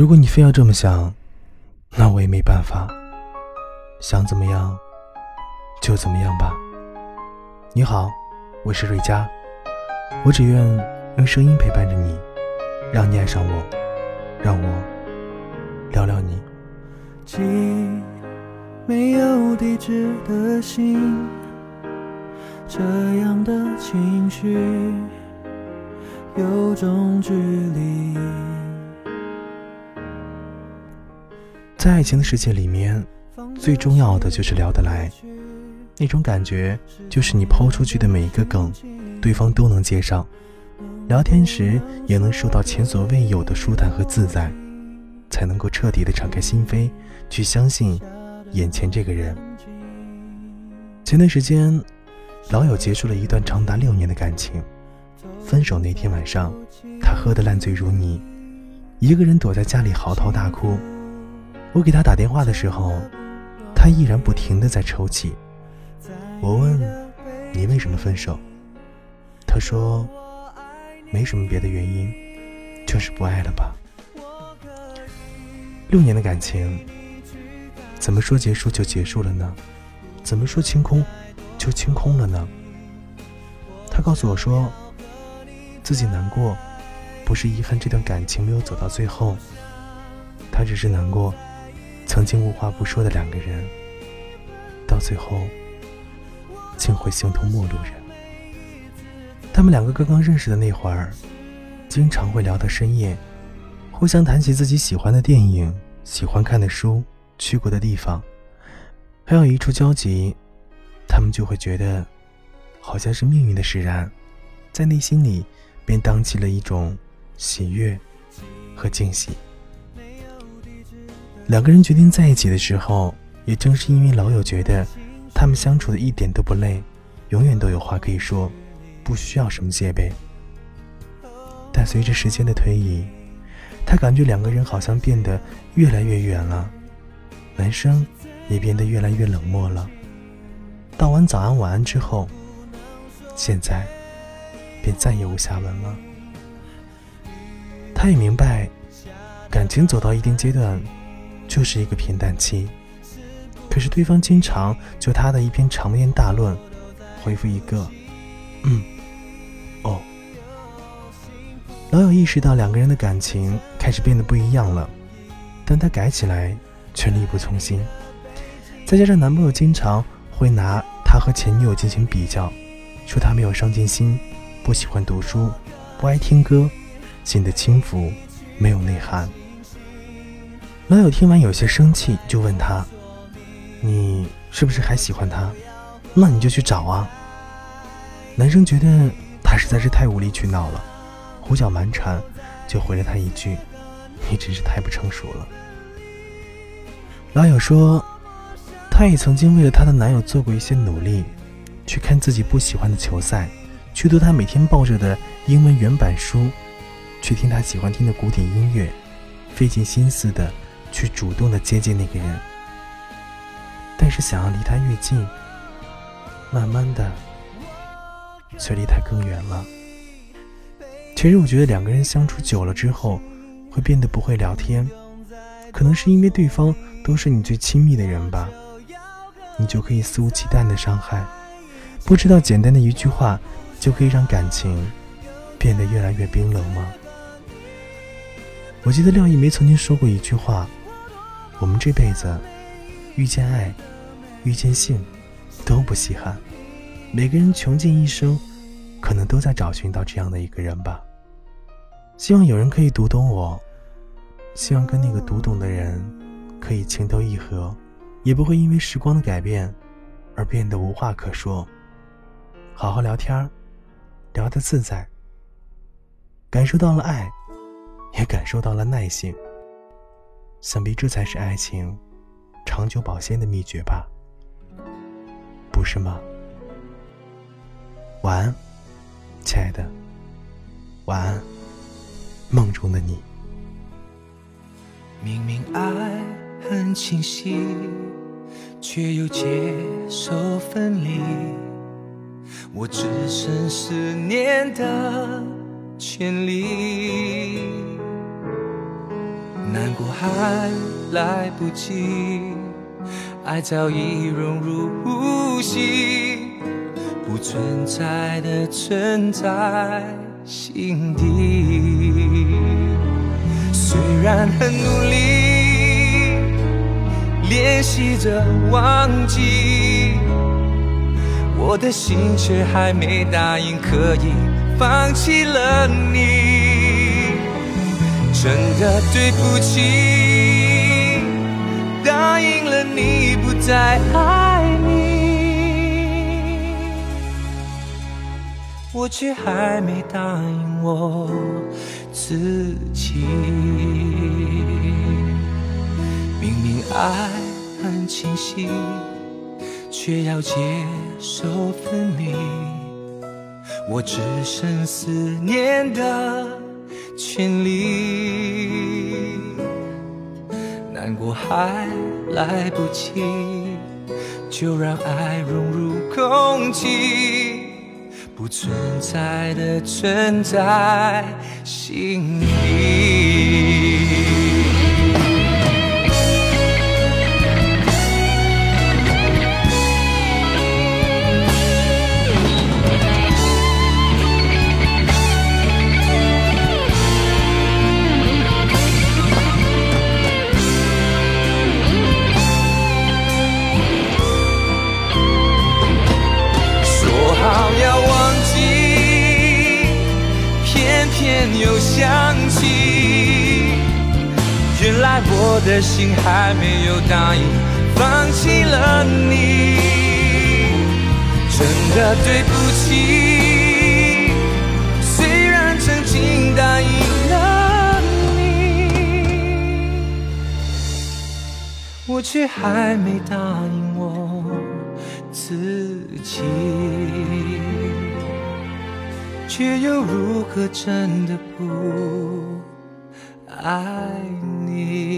如果你非要这么想，那我也没办法。想怎么样就怎么样吧。你好，我是瑞佳，我只愿用声音陪伴着你，让你爱上我，让我聊聊你。寄没有地址的信，这样的情绪有种距离。在爱情的世界里面，最重要的就是聊得来。那种感觉，就是你抛出去的每一个梗，对方都能接上。聊天时也能受到前所未有的舒坦和自在，才能够彻底的敞开心扉，去相信眼前这个人。前段时间，老友结束了一段长达六年的感情。分手那天晚上，他喝得烂醉如泥，一个人躲在家里嚎啕大哭。我给他打电话的时候，他依然不停的在抽泣。我问：“你为什么分手？”他说：“没什么别的原因，就是不爱了吧。”六年的感情，怎么说结束就结束了呢？怎么说清空就清空了呢？他告诉我说，自己难过，不是遗憾这段感情没有走到最后，他只是难过。曾经无话不说的两个人，到最后竟会形同陌路人。他们两个刚刚认识的那会儿，经常会聊到深夜，互相谈起自己喜欢的电影、喜欢看的书、去过的地方，还有一处交集，他们就会觉得好像是命运的使然，在内心里便荡起了一种喜悦和惊喜。两个人决定在一起的时候，也正是因为老友觉得他们相处的一点都不累，永远都有话可以说，不需要什么戒备。但随着时间的推移，他感觉两个人好像变得越来越远了，男生也变得越来越冷漠了。道完早安晚安之后，现在便再也无下文了。他也明白，感情走到一定阶段。就是一个平淡期，可是对方经常就他的一篇长篇大论，回复一个“嗯，哦”。老友意识到两个人的感情开始变得不一样了，但他改起来却力不从心。再加上男朋友经常会拿他和前女友进行比较，说他没有上进心，不喜欢读书，不爱听歌，显得轻浮，没有内涵。老友听完有些生气，就问他：“你是不是还喜欢他？那你就去找啊。”男生觉得他实在是太无理取闹了，胡搅蛮缠，就回了他一句：“你真是太不成熟了。”老友说：“他也曾经为了他的男友做过一些努力，去看自己不喜欢的球赛，去读他每天抱着的英文原版书，去听他喜欢听的古典音乐，费尽心思的。”去主动的接近那个人，但是想要离他越近，慢慢的却离他更远了。其实我觉得两个人相处久了之后，会变得不会聊天，可能是因为对方都是你最亲密的人吧，你就可以肆无忌惮的伤害，不知道简单的一句话就可以让感情变得越来越冰冷吗？我记得廖一梅曾经说过一句话。我们这辈子遇见爱、遇见性都不稀罕，每个人穷尽一生，可能都在找寻到这样的一个人吧。希望有人可以读懂我，希望跟那个读懂的人可以情投意合，也不会因为时光的改变而变得无话可说。好好聊天聊得自在，感受到了爱，也感受到了耐性。想必这才是爱情长久保鲜的秘诀吧，不是吗？晚安，亲爱的，晚安，梦中的你。明明爱很清晰，却又接受分离，我只剩思念的权利。难过还来不及，爱早已融入呼吸，不存在的存在心底。虽然很努力练习着忘记，我的心却还没答应可以放弃了你。真的对不起，答应了你不再爱你，我却还没答应我自己。明明爱很清晰，却要接受分离，我只剩思念的。权利，难过还来不及，就让爱融入空气，不存在的存在心里。的心还没有答应放弃了你，真的对不起。虽然曾经答应了你，我却还没答应我自己。却又如何真的不爱你？